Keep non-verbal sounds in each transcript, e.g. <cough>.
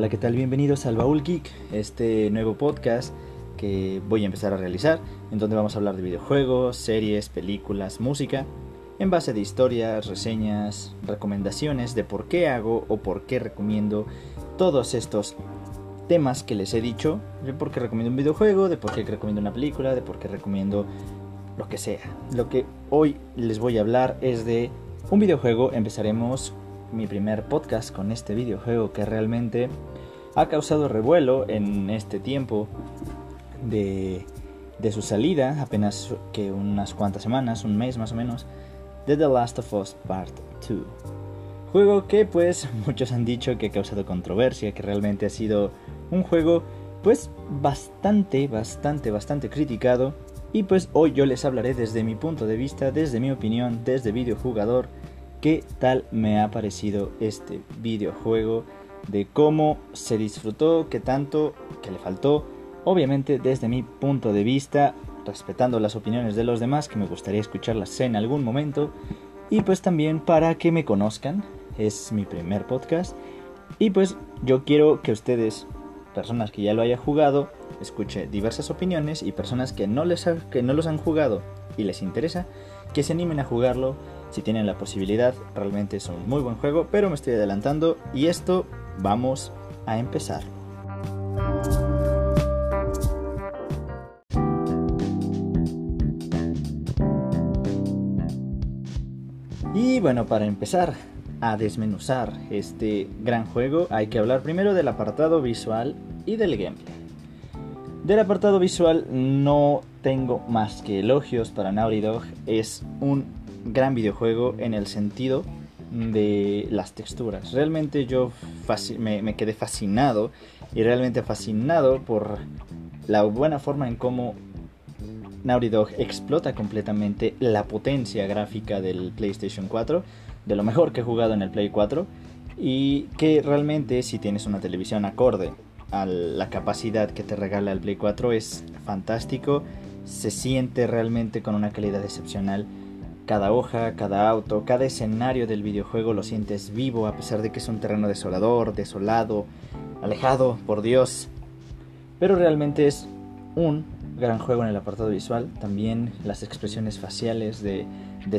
Hola, ¿qué tal? Bienvenidos al Baúl Geek, este nuevo podcast que voy a empezar a realizar, en donde vamos a hablar de videojuegos, series, películas, música, en base de historias, reseñas, recomendaciones de por qué hago o por qué recomiendo todos estos temas que les he dicho, de por qué recomiendo un videojuego, de por qué recomiendo una película, de por qué recomiendo lo que sea. Lo que hoy les voy a hablar es de un videojuego, empezaremos mi primer podcast con este videojuego que realmente ha causado revuelo en este tiempo de, de su salida, apenas que unas cuantas semanas, un mes más o menos, de The Last of Us Part 2. Juego que pues <laughs> muchos han dicho que ha causado controversia, que realmente ha sido un juego pues bastante, bastante, bastante criticado. Y pues hoy yo les hablaré desde mi punto de vista, desde mi opinión, desde videojugador, qué tal me ha parecido este videojuego, de cómo se disfrutó, qué tanto, qué le faltó, obviamente desde mi punto de vista, respetando las opiniones de los demás, que me gustaría escucharlas en algún momento, y pues también para que me conozcan, es mi primer podcast, y pues yo quiero que ustedes, personas que ya lo hayan jugado, escuche diversas opiniones y personas que no, les que no los han jugado y les interesa, que se animen a jugarlo si tienen la posibilidad. Realmente es un muy buen juego, pero me estoy adelantando y esto vamos a empezar. Y bueno, para empezar a desmenuzar este gran juego, hay que hablar primero del apartado visual y del gameplay. Del apartado visual no tengo más que elogios para Naughty Dog. Es un gran videojuego en el sentido de las texturas. Realmente yo me, quedé fascinado y realmente fascinado por la buena forma en cómo Naughty explota completamente la potencia gráfica del PlayStation 4, de lo mejor que he jugado en el Play 4 y que realmente si tienes una televisión acorde a la capacidad que te regala el Play 4 es fantástico, se siente realmente con una calidad excepcional cada hoja, cada auto, cada escenario del videojuego lo sientes vivo a pesar de que es un terreno desolador, desolado, alejado, por Dios. Pero realmente es un gran juego en el apartado visual. También las expresiones faciales de,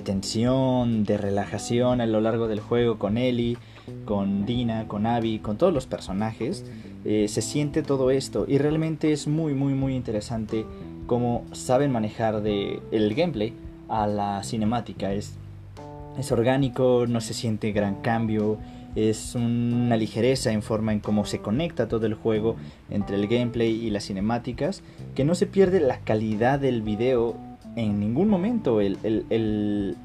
tensión, de relajación a lo largo del juego con Ellie, con Dina, con Abby, con todos los personajes. Eh, se siente todo esto y realmente es muy muy muy interesante cómo saben manejar de el gameplay a la cinemática. Es, es orgánico, no se siente gran cambio, es una ligereza en forma en cómo se conecta todo el juego entre el gameplay y las cinemáticas, que no se pierde la calidad del video en ningún momento. El, el,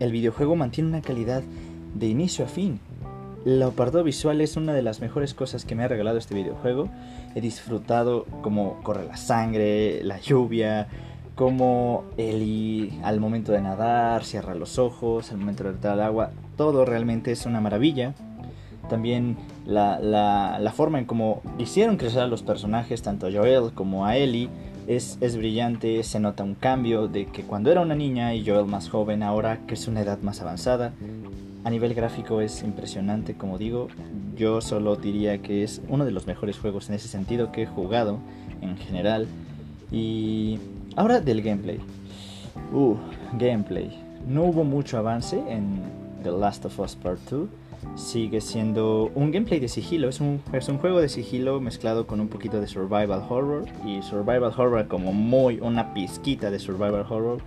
el, videojuego mantiene una calidad de inicio a fin. El apartado visual es una de las mejores cosas que me ha regalado este videojuego. He disfrutado como corre la sangre, la lluvia, como Eli al momento de nadar cierra los ojos, al momento de entrar al agua, todo realmente es una maravilla. También la, la, forma en cómo hicieron crecer a los personajes, tanto a Joel como a Ellie, es, es, brillante, se nota un cambio de que cuando era una niña y Joel más joven, ahora que es una edad más avanzada. A nivel gráfico es impresionante, como digo, yo solo diría que es uno de los mejores juegos en ese sentido que he jugado en general. Y Ahora del gameplay. Uh, gameplay. No hubo mucho avance en The Last of Us Part 2. Sigue siendo un gameplay de sigilo. Es un, es un juego de sigilo mezclado con un poquito de survival horror. Y survival horror como muy una pizquita de survival horror.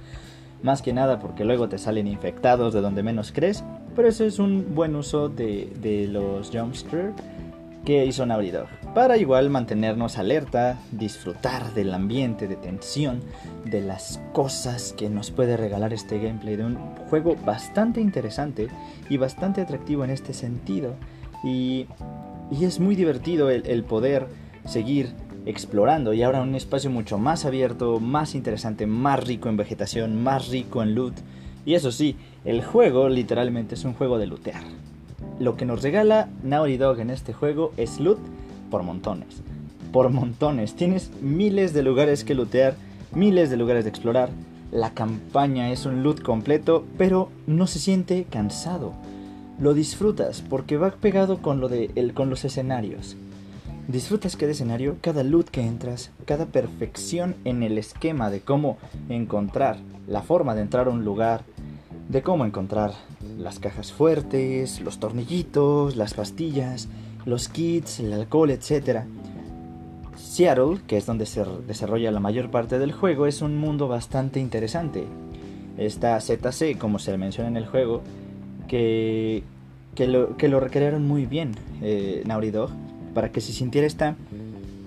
Más que nada porque luego te salen infectados de donde menos crees. Pero eso es un buen uso de, de los jumpscare que hizo Naughty para igual mantenernos alerta, disfrutar del ambiente de tensión, de las cosas que nos puede regalar este gameplay de un juego bastante interesante y bastante atractivo en este sentido. Y, y es muy divertido el, poder seguir explorando y ahora un espacio mucho más abierto, más interesante, más rico en vegetación, más rico en loot. Y eso sí, el juego literalmente es un juego de lootear. Lo que nos regala Naughty Dog en este juego es loot por montones. Por montones. Tienes miles de lugares que lootear, miles de lugares de explorar. La campaña es un loot completo, pero no se siente cansado. Lo disfrutas porque va pegado con, lo de, el, con los escenarios. Disfrutas cada escenario, cada loot que entras, cada perfección en el esquema de cómo encontrar la forma de entrar a un lugar, de cómo encontrar las cajas fuertes, los tornillitos, las pastillas, los kits, el alcohol, etc. Seattle, que es donde se desarrolla la mayor parte del juego, es un mundo bastante interesante. Está ZC, como se menciona en el juego, que, que, lo, que lo recrearon muy bien eh, para que se sintiera esta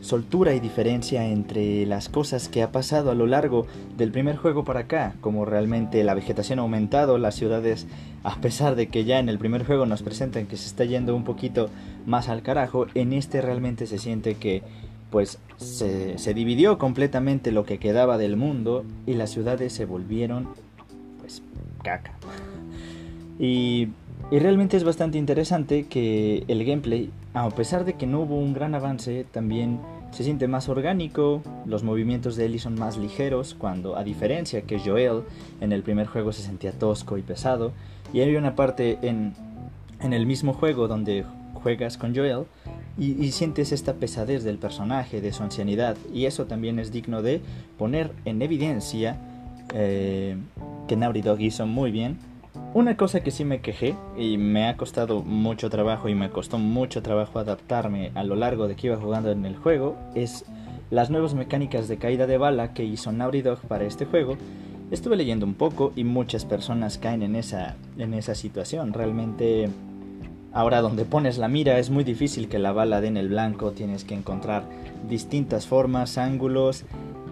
soltura y diferencia entre las cosas que ha pasado a lo largo del primer juego para acá, como realmente la vegetación ha aumentado, las ciudades, a pesar de que ya en el primer juego nos presentan que se está yendo un poquito más al carajo, en este realmente se siente que pues se, dividió completamente lo que quedaba del mundo y las ciudades se volvieron pues caca. <laughs> Y y realmente es bastante interesante que el gameplay, a pesar de que no hubo un gran avance, también se siente más orgánico, los movimientos de Ellie son más ligeros, cuando a diferencia que Joel en el primer juego se sentía tosco y pesado, y hay una parte en, en el mismo juego donde juegas con Joel y, sientes esta pesadez del personaje, de su ancianidad, y eso también es digno de poner en evidencia eh, que Naughty Dog hizo muy bien una cosa que sí me quejé y me ha costado mucho trabajo y me costó mucho trabajo adaptarme a lo largo de que iba jugando en el juego es las nuevas mecánicas de caída de bala que hizo Naughty Dog para este juego. Estuve leyendo un poco y muchas personas caen en esa, en esa situación. Realmente ahora donde pones la mira es muy difícil que la bala dé en el blanco. Tienes que encontrar distintas formas, ángulos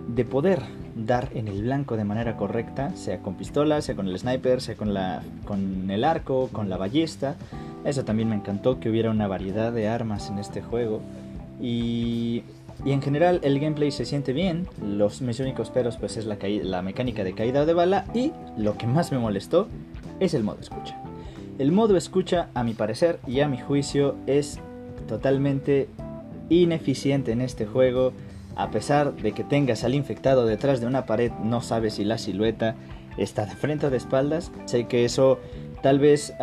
de poder dar en el blanco de manera correcta, sea con pistola, sea con el sniper, sea con, la, con el arco, con la ballesta. Eso también me encantó, que hubiera una variedad de armas en este juego. Y, y en general el gameplay se siente bien. Los, mis únicos peros pues es la, la mecánica de caída de bala. Y lo que más me molestó es el modo escucha. El modo escucha, a mi parecer y a mi juicio, es totalmente ineficiente en este juego a pesar de que tengas al infectado detrás de una pared, no sabes si la silueta está de frente o de espaldas. Sé que eso tal vez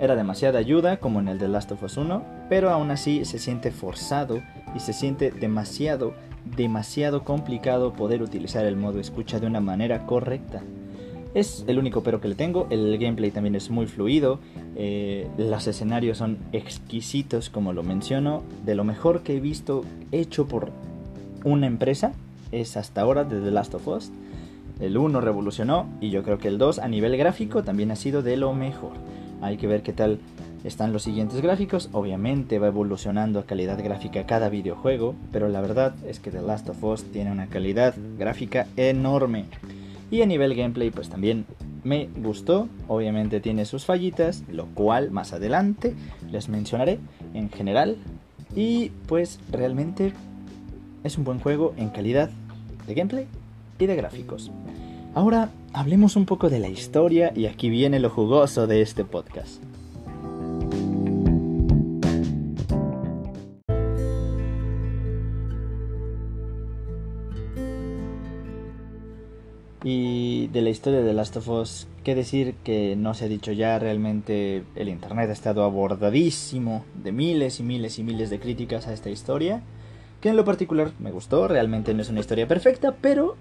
era demasiada ayuda, como en el de Last of Us 1, pero aún así se siente forzado y se siente demasiado, demasiado complicado poder utilizar el modo escucha de una manera correcta. Es el único pero que le tengo, el gameplay también es muy fluido, eh, los escenarios son exquisitos como lo menciono, de lo mejor que he visto hecho por una empresa es hasta ahora de The Last of Us. El 1 revolucionó y yo creo que el 2 a nivel gráfico también ha sido de lo mejor. Hay que ver qué tal están los siguientes gráficos. Obviamente va evolucionando a calidad gráfica cada videojuego, pero la verdad es que The Last of Us tiene una calidad gráfica enorme. Y a nivel gameplay pues también me gustó. Obviamente tiene sus fallitas, lo cual más adelante les mencionaré en general. Y pues realmente es un buen juego en calidad de gameplay y de gráficos. Ahora hablemos un poco de la historia y aquí viene lo jugoso de este podcast. Y de la historia de Last of Us, qué decir que no se ha dicho ya, realmente el Internet ha estado abordadísimo de miles y miles y miles de críticas a esta historia en lo particular me gustó, realmente no es una historia perfecta, pero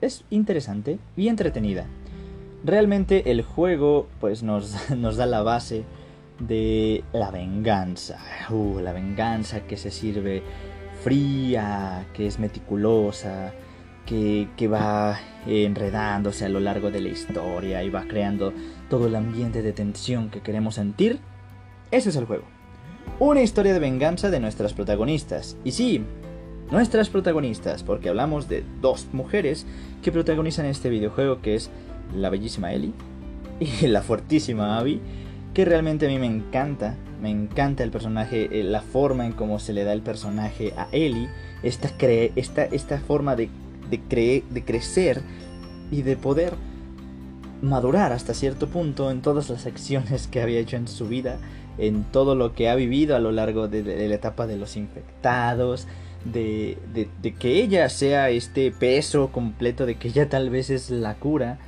es interesante y entretenida. Realmente el juego pues nos, <laughs> nos da la base de la venganza. Uh, la venganza que se sirve fría, que es meticulosa, que, que, va enredándose a lo largo de la historia y va creando todo el ambiente de tensión que queremos sentir. Ese es el juego. Una historia de venganza de nuestras protagonistas. Y sí, nuestras protagonistas, porque hablamos de dos mujeres que protagonizan este videojuego, que es la bellísima Ellie y <laughs> la fuertísima Abby, que realmente a mí me encanta. Me encanta el personaje, eh, la forma en cómo se le da el personaje a Ellie, esta, esta, esta forma de, de, de crecer y de poder madurar hasta cierto punto en todas las acciones que había hecho en su vida en todo lo que ha vivido a lo largo de, la etapa de los infectados, de, que ella sea este peso completo, de que ella tal vez es la cura.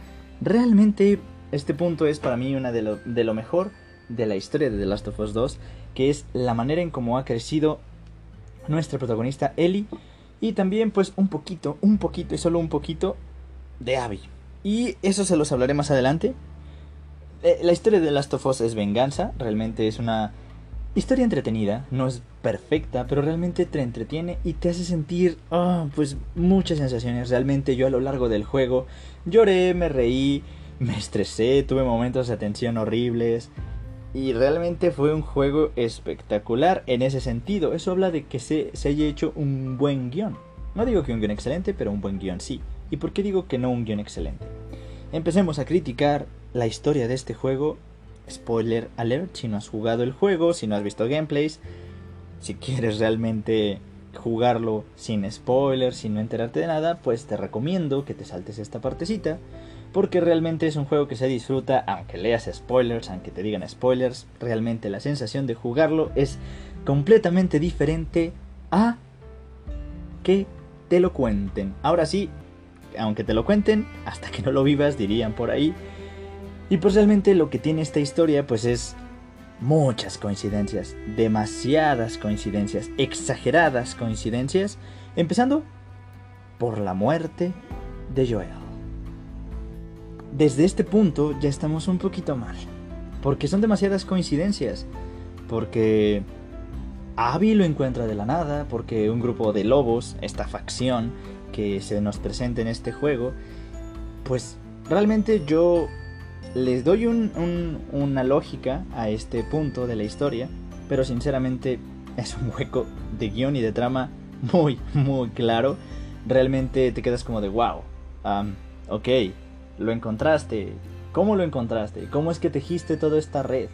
Realmente este punto es para mí una de lo, mejor de la historia de The Last of Us 2, que es la manera en cómo ha crecido nuestra protagonista Ellie y también pues un poquito, un poquito y solo un poquito de Abby. Y eso se los hablaré más adelante. Eh, la historia de Last of Us es venganza, realmente es una historia entretenida, no es perfecta, pero realmente te entretiene y te hace sentir ah, pues muchas sensaciones. Realmente yo a lo largo del juego lloré, me reí, me estresé, tuve momentos de tensión horribles. Y realmente fue un juego espectacular en ese sentido. Eso habla de que se, se haya hecho un buen guion. No digo que un guion excelente, pero un buen guion sí. ¿Y por qué digo que no un guion excelente? Empecemos a criticar la historia de este juego. Spoiler alert, si no has jugado el juego, si no has visto gameplays, si quieres realmente jugarlo sin spoilers, sin no enterarte de nada, pues te recomiendo que te saltes esta partecita porque realmente es un juego que se disfruta, aunque leas spoilers, aunque te digan spoilers, realmente la sensación de jugarlo es completamente diferente a que te lo cuenten. Ahora sí, aunque te lo cuenten, hasta que no lo vivas, dirían por ahí. Y pues realmente lo que tiene esta historia pues es muchas coincidencias, demasiadas coincidencias, exageradas coincidencias, empezando por la muerte de Joel desde este punto ya estamos un poquito mal. Porque son demasiadas coincidencias. Porque Abby lo encuentra de la nada. Porque un grupo de lobos, esta facción que se nos presenta en este juego, pues realmente yo les doy una lógica a este punto de la historia. Pero sinceramente es un hueco de guion y de trama muy, muy claro. Realmente te quedas como de wow. ok, lo encontraste, cómo lo encontraste, cómo es que tejiste toda esta red.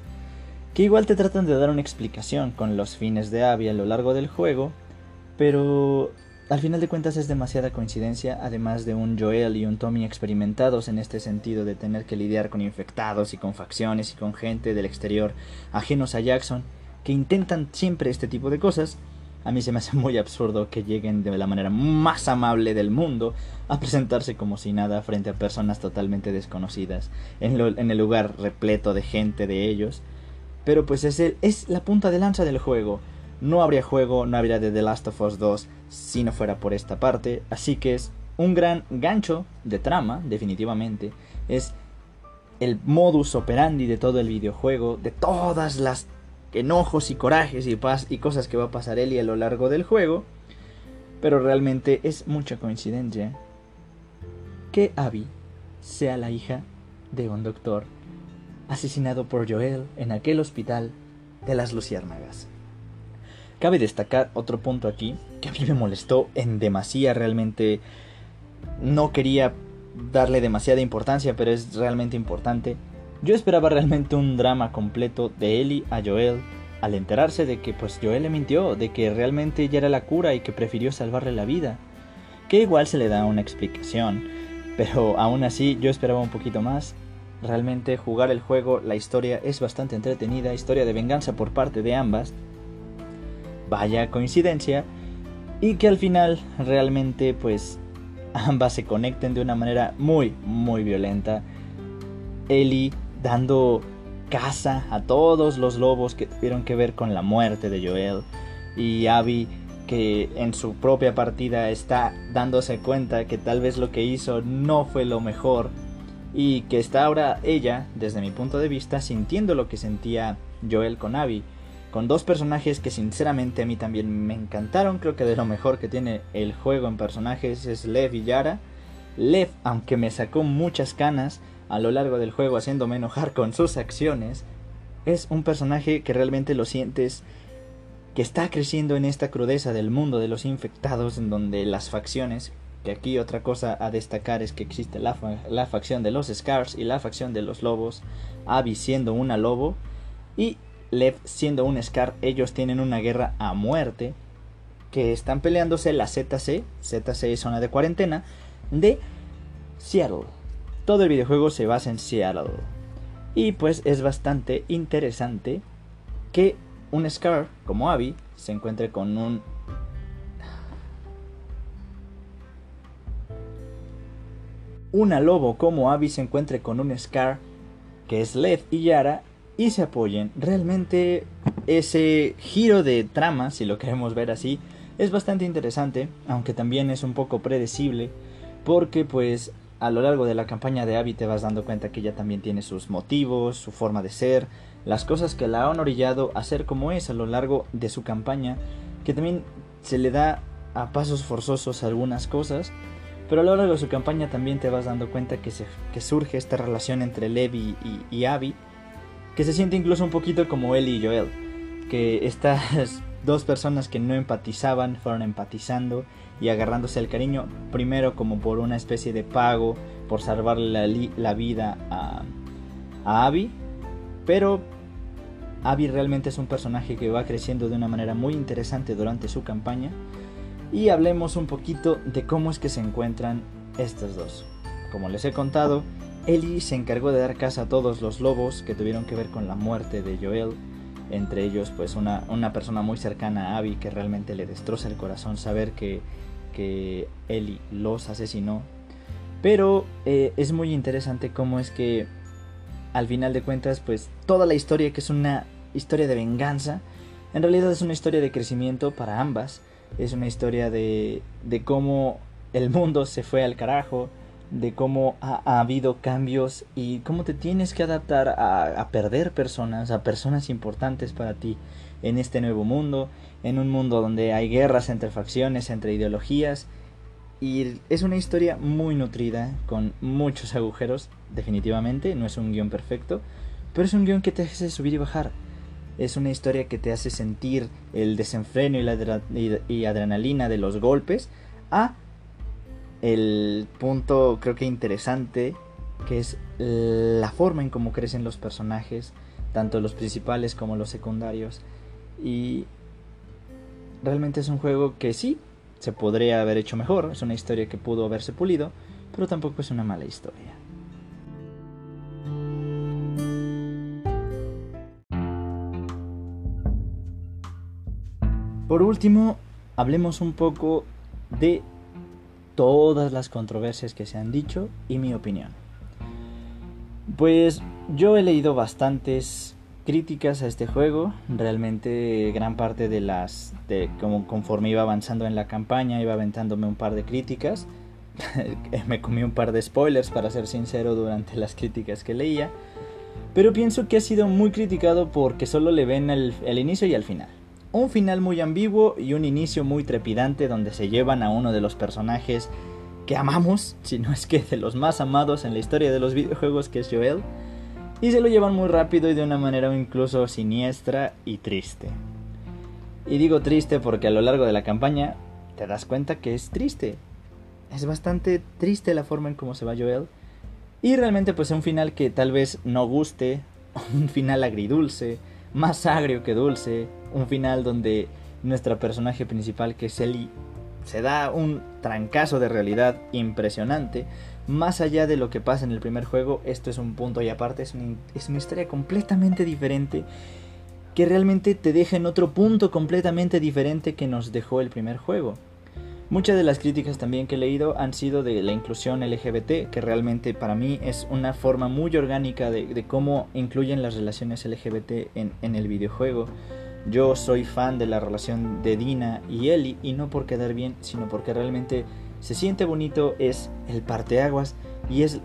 Que igual te tratan de dar una explicación con los fines de Abby a lo largo del juego, pero al final de cuentas es demasiada coincidencia, además de un Joel y un Tommy experimentados en este sentido de tener que lidiar con infectados y con facciones y con gente del exterior ajenos a Jackson, que intentan siempre este tipo de cosas, a mí se me hace muy absurdo que lleguen de la manera más amable del mundo a presentarse como si nada frente a personas totalmente desconocidas, en, el lugar repleto de gente de ellos. Pero pues es, el, es la punta de lanza del juego. No habría juego, no habría de The Last of Us 2 si no fuera por esta parte. Así que es un gran gancho de trama, definitivamente. Es el modus operandi de todo el videojuego, de todas las enojos y corajes y, y cosas que va a pasar Ellie a lo largo del juego. Pero realmente es mucha coincidencia que Abby sea la hija de un doctor asesinado por Joel en aquel hospital de las Luciérnagas. Cabe destacar otro punto aquí que a mí me molestó en demasía realmente. No quería darle demasiada importancia, pero es realmente importante. Yo esperaba realmente un drama completo de Ellie a Joel al enterarse de que pues Joel le mintió, de que realmente ella era la cura y que prefirió salvarle la vida. Que igual se le da una explicación, pero aún así yo esperaba un poquito más. Realmente jugar el juego, la historia es bastante entretenida, historia de venganza por parte de ambas. Vaya coincidencia. Y que al final realmente pues ambas se conecten de una manera muy, muy violenta. Ellie dando caza a todos los lobos que tuvieron que ver con la muerte de Joel. Y Abby que en su propia partida está dándose cuenta que tal vez lo que hizo no fue lo mejor y que está ahora ella, desde mi punto de vista, sintiendo lo que sentía Joel con Abby. Con dos personajes que sinceramente a mí también me encantaron, creo que de lo mejor que tiene el juego en personajes es Lev y Yara. Lev, aunque me sacó muchas canas, a lo largo del juego haciéndome enojar con sus acciones, es un personaje que realmente lo sientes que está creciendo en esta crudeza del mundo de los infectados en donde las facciones, que aquí otra cosa a destacar es que existe la, la facción de los Scars y la facción de los lobos, Abby siendo una lobo y Lev siendo un Scar, ellos tienen una guerra a muerte que están peleándose la ZC, ZC zona de cuarentena, de Seattle. Todo el videojuego se basa en Seattle. Y pues es bastante interesante que un Scar como Abby se encuentre con un una lobo como Abby se encuentre con un Scar que es Lev y Yara y se apoyen. Realmente ese giro de trama, si lo queremos ver así, Es bastante interesante, aunque también es un poco predecible, porque pues a lo largo de la campaña de Abby te vas dando cuenta que ella también tiene sus motivos, su forma de ser, las cosas que la han orillado a ser como es a lo largo de su campaña, que también se le da a pasos forzosos algunas cosas, pero a lo largo de su campaña también te vas dando cuenta que, se, que surge esta relación entre Levi y, y Abby, que se siente incluso un poquito como él y Joel, que estas <laughs> dos personas que no empatizaban fueron empatizando y agarrándose el cariño, primero como por una especie de pago por salvarle la, vida a, a Abby, pero Abby realmente es un personaje que va creciendo de una manera muy interesante durante su campaña y hablemos un poquito de cómo es que se encuentran estos dos. Como les he contado, Ellie se encargó de dar casa a todos los lobos que tuvieron que ver con la muerte de Joel, entre ellos pues una, una persona muy cercana a Abby que realmente le destroza el corazón saber que, que Ellie los asesinó. Pero eh, es muy interesante cómo es que al final de cuentas pues toda la historia que es una historia de venganza, en realidad es una historia de crecimiento para ambas es una historia de, de cómo el mundo se fue al carajo, de cómo ha, habido cambios y cómo te tienes que adaptar a, perder personas, a personas importantes para ti en este nuevo mundo, en un mundo donde hay guerras entre facciones, entre ideologías. Y es una historia muy nutrida, con muchos agujeros, definitivamente, no es un guion perfecto, pero es un guion que te hace subir y bajar es una historia que te hace sentir el desenfreno y la y adrenalina de los golpes a el punto creo que interesante que es la forma en cómo crecen los personajes, tanto los principales como los secundarios. Y realmente es un juego que sí, se podría haber hecho mejor, es una historia que pudo haberse pulido, pero tampoco es una mala historia. Por último, hablemos un poco de todas las controversias que se han dicho y mi opinión. Pues yo he leído bastantes críticas a este juego. Realmente gran parte de las de como conforme iba avanzando en la campaña iba aventándome un par de críticas. <laughs> Me comí un par de spoilers para ser sincero durante las críticas que leía. Pero pienso que ha sido muy criticado porque solo le ven el, inicio y el final un final muy ambiguo y un inicio muy trepidante donde se llevan a uno de los personajes que amamos, si no es que de los más amados en la historia de los videojuegos que es Joel, y se lo llevan muy rápido y de una manera incluso siniestra y triste. Y digo triste porque a lo largo de la campaña te das cuenta que es triste. Es bastante triste la forma en cómo se va Joel. Y realmente pues un final que tal vez no guste, <laughs> un final agridulce, más agrio que dulce, un final donde nuestra personaje principal, que es Ellie, se da un trancazo de realidad impresionante. Más allá de lo que pasa en el primer juego, esto es un punto y aparte, es una, es una historia completamente diferente que realmente te deja en otro punto completamente diferente que nos dejó el primer juego. Muchas de las críticas también que he leído han sido de la inclusión LGBT, que realmente para mí es una forma muy orgánica de, cómo incluyen las relaciones LGBT en, en, el videojuego. Yo soy fan de la relación de Dina y Ellie, y no por quedar bien, sino porque realmente se siente bonito, es el parteaguas y es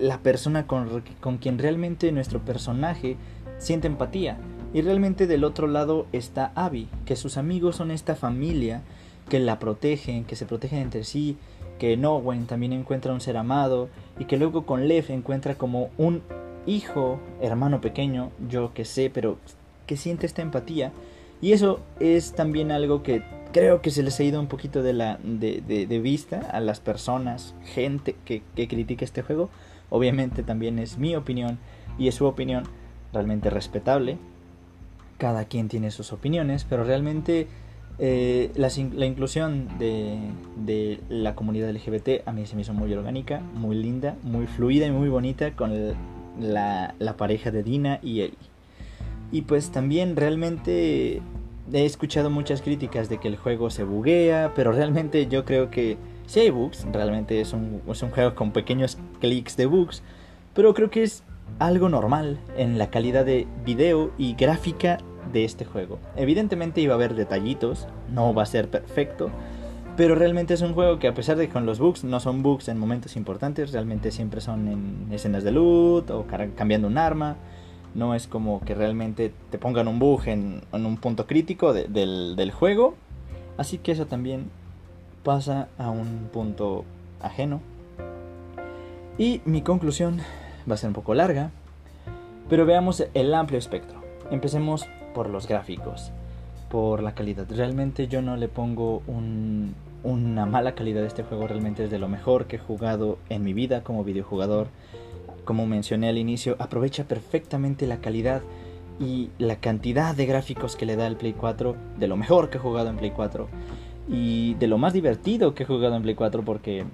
la persona con, con quien realmente nuestro personaje siente empatía. Y realmente del otro lado está Abby, que sus amigos son esta familia que la protegen, que se protegen entre sí, que Nowen también encuentra un ser amado y que luego con Lev encuentra como un hijo, hermano pequeño, yo que sé, pero que siente esta empatía. Y eso es también algo que creo que se les ha ido un poquito de, la, de, de, vista a las personas, gente que, que critica este juego. Obviamente también es mi opinión y es su opinión realmente respetable. Cada quien tiene sus opiniones, pero realmente eh, la, inclusión de, la comunidad LGBT a mí se me hizo muy orgánica, muy linda, muy fluida y muy bonita con la, pareja de Dina y. Y pues también realmente he escuchado muchas críticas de que el juego se buguea, pero realmente yo creo que si hay bugs, realmente es un, es un juego con pequeños clics de bugs, pero creo que es algo normal en la calidad de video y gráfica de este juego. Evidentemente iba a haber detallitos, no va a ser perfecto, pero realmente es un juego que a pesar de que con los bugs no son bugs en momentos importantes, realmente siempre son en escenas de loot o cambiando un arma. No es como que realmente te pongan un bug en, un punto crítico del, juego. Así que eso también pasa a un punto ajeno. Y mi conclusión va a ser un poco larga, pero veamos el amplio espectro. Empecemos por los gráficos por la calidad. Realmente yo no le pongo una mala calidad a este juego, realmente es de lo mejor que he jugado en mi vida como videojugador. Como mencioné al inicio, aprovecha perfectamente la calidad y la cantidad de gráficos que le da el Play 4, de lo mejor que he jugado en Play 4 y de lo más divertido que he jugado en Play 4 porque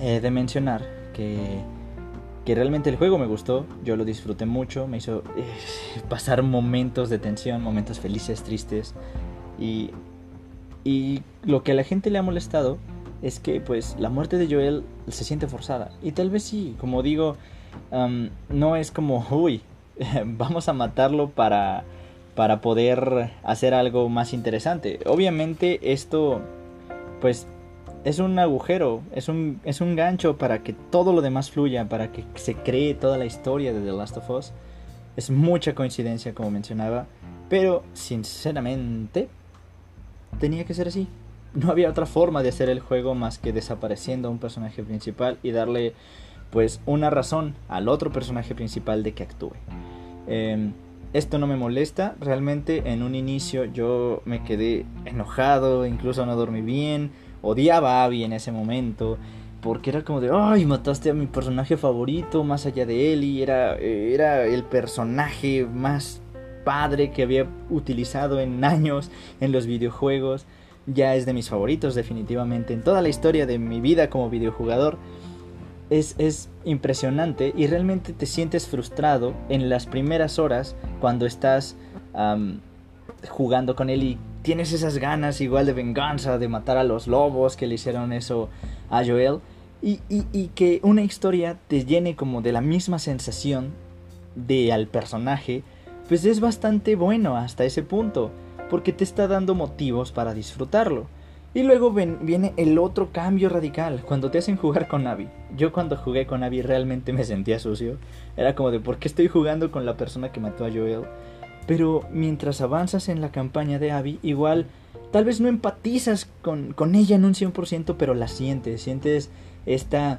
he de mencionar que que realmente el juego me gustó, yo lo disfruté mucho, me hizo eh, pasar momentos de tensión, momentos felices, tristes y, y lo que a la gente le ha molestado es que pues la muerte de Joel se siente forzada y tal vez sí, como digo, no es como, <laughs> uy, vamos a matarlo para, para poder hacer algo más interesante. Obviamente esto pues es un agujero, es un, es un gancho para que todo lo demás fluya, para que se cree toda la historia de The Last of Us. Es mucha coincidencia, como mencionaba, pero sinceramente tenía que ser así. No había otra forma de hacer el juego más que desapareciendo a un personaje principal y darle pues una razón al otro personaje principal de que actúe. Em, esto no me molesta, realmente en un inicio yo me quedé enojado, incluso no dormí bien, odiaba a Abby en ese momento. Porque era como de, ay, mataste a mi personaje favorito más allá de Ellie. Era, era el personaje más padre que había utilizado en años en los videojuegos. Ya es de mis favoritos definitivamente en toda la historia de mi vida como videojugador. Es, es, impresionante y realmente te sientes frustrado en las primeras horas cuando estás jugando con él y tienes esas ganas igual de venganza, de matar a los lobos que le hicieron eso a Joel. Y, y, que una historia te llene como de la misma sensación de al personaje, pues es bastante bueno hasta ese punto, porque te está dando motivos para disfrutarlo. Y luego viene el otro cambio radical, cuando te hacen jugar con Abby. Yo cuando jugué con Abby realmente me sentía sucio. Era como de, ¿por qué estoy jugando con la persona que mató a Joel? Pero mientras avanzas en la campaña de Abby, igual tal vez no empatizas con, con ella en un 100%, pero la sientes, sientes esta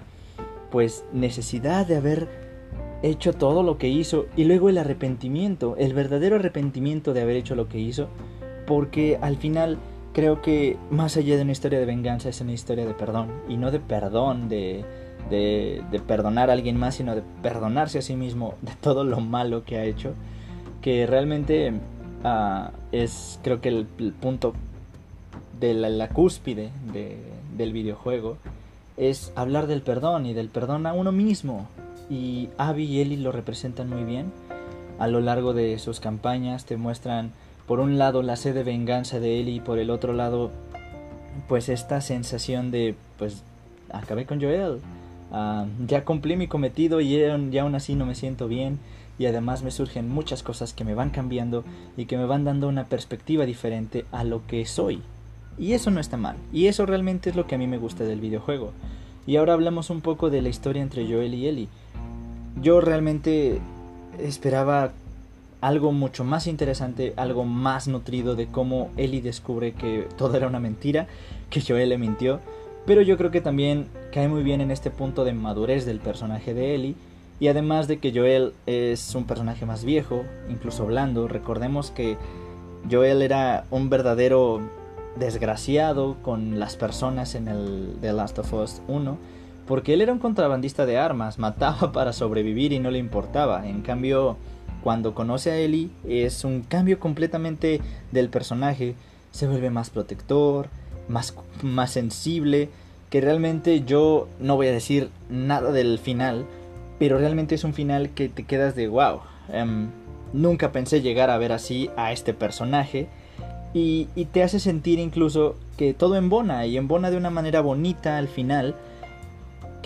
pues necesidad de haber hecho todo lo que hizo y luego el arrepentimiento, el verdadero arrepentimiento de haber hecho lo que hizo, porque al final creo que más allá de una historia de venganza es una historia de perdón y no de perdón de, de, de perdonar a alguien más, sino de perdonarse a sí mismo de todo lo malo que ha hecho que realmente ah, es creo que el, punto de la, cúspide del videojuego es hablar del perdón y del perdón a uno mismo. Y Abby y Ellie lo representan muy bien. A lo largo de sus campañas te muestran por un lado la sed de venganza de Ellie y por el otro lado pues esta sensación de pues acabé con Joel. Ah, ya cumplí mi cometido y ya aún así no me siento bien y además me surgen muchas cosas que me van cambiando y que me van dando una perspectiva diferente a lo que soy. Y eso no está mal, y eso realmente es lo que a mí me gusta del videojuego. Y ahora hablamos un poco de la historia entre Joel y Ellie. Yo realmente esperaba algo mucho más interesante, algo más nutrido de cómo Ellie descubre que todo era una mentira, que Joel le mintió. Pero yo creo que también cae muy bien en este punto de madurez del personaje de Ellie y además de que Joel es un personaje más viejo, incluso blando, recordemos que Joel era un verdadero desgraciado con las personas en el The Last of Us 1, porque él era un contrabandista de armas, mataba para sobrevivir y no le importaba. En cambio, cuando conoce a Ellie es un cambio completamente del personaje, se vuelve más protector, más, más sensible, que realmente yo no voy a decir nada del final, pero realmente es un final que te quedas de wow. Em, nunca pensé llegar a ver así a este personaje. Y, y, te hace sentir incluso que todo embona y embona de una manera bonita al final.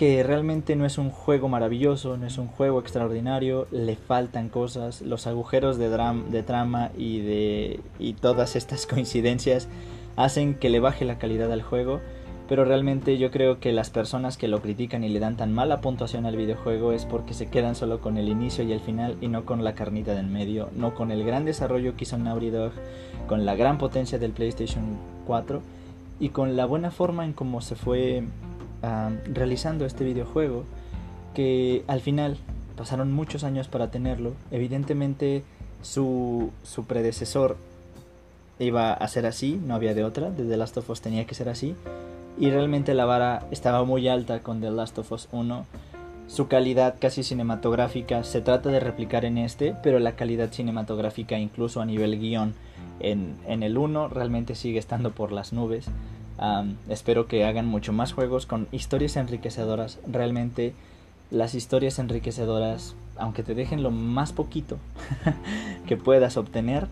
Que realmente no es un juego maravilloso, no es un juego extraordinario, le faltan cosas, los agujeros de, de trama y, de, y todas estas <laughs> coincidencias hacen que le baje la calidad al juego, pero realmente yo creo que las personas que lo critican y le dan tan mala puntuación al videojuego es porque se quedan solo con el inicio y el final y no con la carnita del medio, no con el gran desarrollo que hizo Naughty Dog, con la gran potencia del PlayStation 4 y con la buena forma en cómo se fue realizando este videojuego que al final pasaron muchos años para tenerlo. Evidentemente su, su predecesor iba a ser así, no había de otra, The Last of Us tenía que ser así. Y realmente la vara estaba muy alta con The Last of Us 1. Su calidad casi cinematográfica se trata de replicar en este, pero la calidad cinematográfica incluso a nivel guion en, en el 1 realmente sigue estando por las nubes espero que hagan mucho más juegos con historias enriquecedoras. Realmente las historias enriquecedoras, aunque te dejen lo más poquito <laughs> que puedas obtener,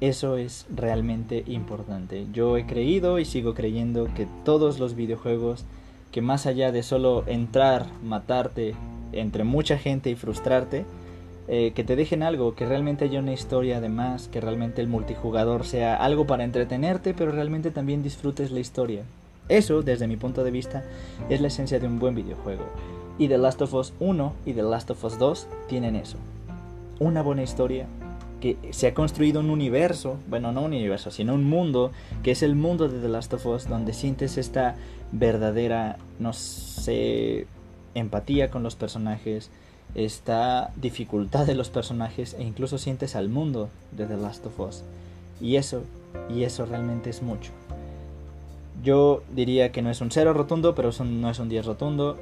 eso es realmente importante. Yo he creído y sigo creyendo que todos los videojuegos que más allá de solo entrar, matarte entre mucha gente y frustrarte, eh, que te dejen algo, que realmente haya una historia además, que realmente el multijugador sea algo para entretenerte, pero realmente también disfrutes la historia. Eso, desde mi punto de vista, es la esencia de un buen videojuego. Y The Last of Us 1 y The Last of Us 2 tienen eso. Una buena historia que se ha construido un universo, bueno, no un universo, sino un mundo, que es el mundo de The Last of Us, donde sientes esta verdadera, no sé, empatía con los personajes, esta dificultad de los personajes e incluso sientes al mundo de The Last of Us. Y eso, y eso realmente es mucho. Yo diría que no es un 0 rotundo, pero no es un 10 rotundo.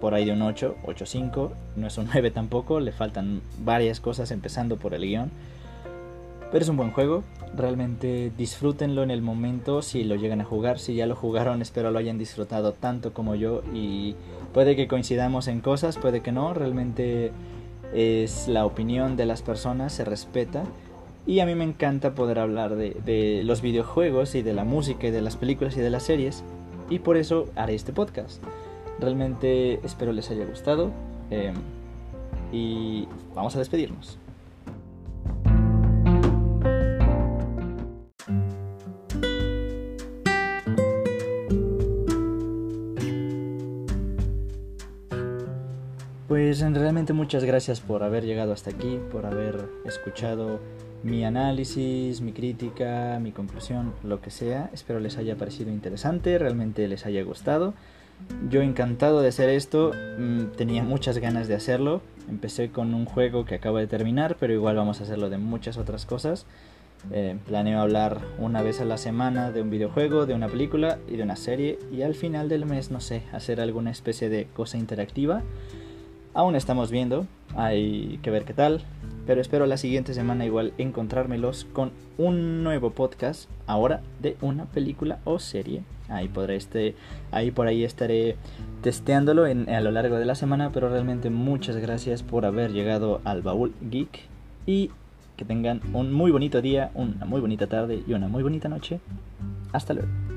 Por ahí de un 8, 8.5. No es un 9 tampoco, le faltan varias cosas empezando por el guion. Pero es un buen juego, realmente disfrútenlo en el momento si lo llegan a jugar. Si ya lo jugaron, espero lo hayan disfrutado tanto como yo. Y puede que coincidamos en cosas, puede que no. Realmente es la opinión de las personas, se respeta. Y a mí me encanta poder hablar de, los videojuegos y de la música y de las películas y de las series. Y por eso haré este podcast. Realmente espero les haya gustado. Em, y vamos a despedirnos. Pues realmente muchas gracias por haber llegado hasta aquí, por haber escuchado mi análisis, mi crítica, mi conclusión, lo que sea. Espero les haya parecido interesante, realmente les haya gustado. Yo encantado de hacer esto, mm, tenía muchas ganas de hacerlo. Empecé con un juego que acabo de terminar, pero igual vamos a hacerlo de muchas otras cosas. Eh, planeo hablar una vez a la semana de un videojuego, de una película y de una serie. Y al final del mes, no sé, hacer alguna especie de cosa interactiva. Aún estamos viendo, hay que ver qué tal, pero espero la siguiente semana igual encontrármelos con un nuevo podcast, ahora de una película o serie. Ahí podré este, ahí por ahí estaré testeándolo a lo largo de la semana, pero realmente muchas gracias por haber llegado al baúl geek y que tengan un muy bonito día, una muy bonita tarde y una muy bonita noche. Hasta luego.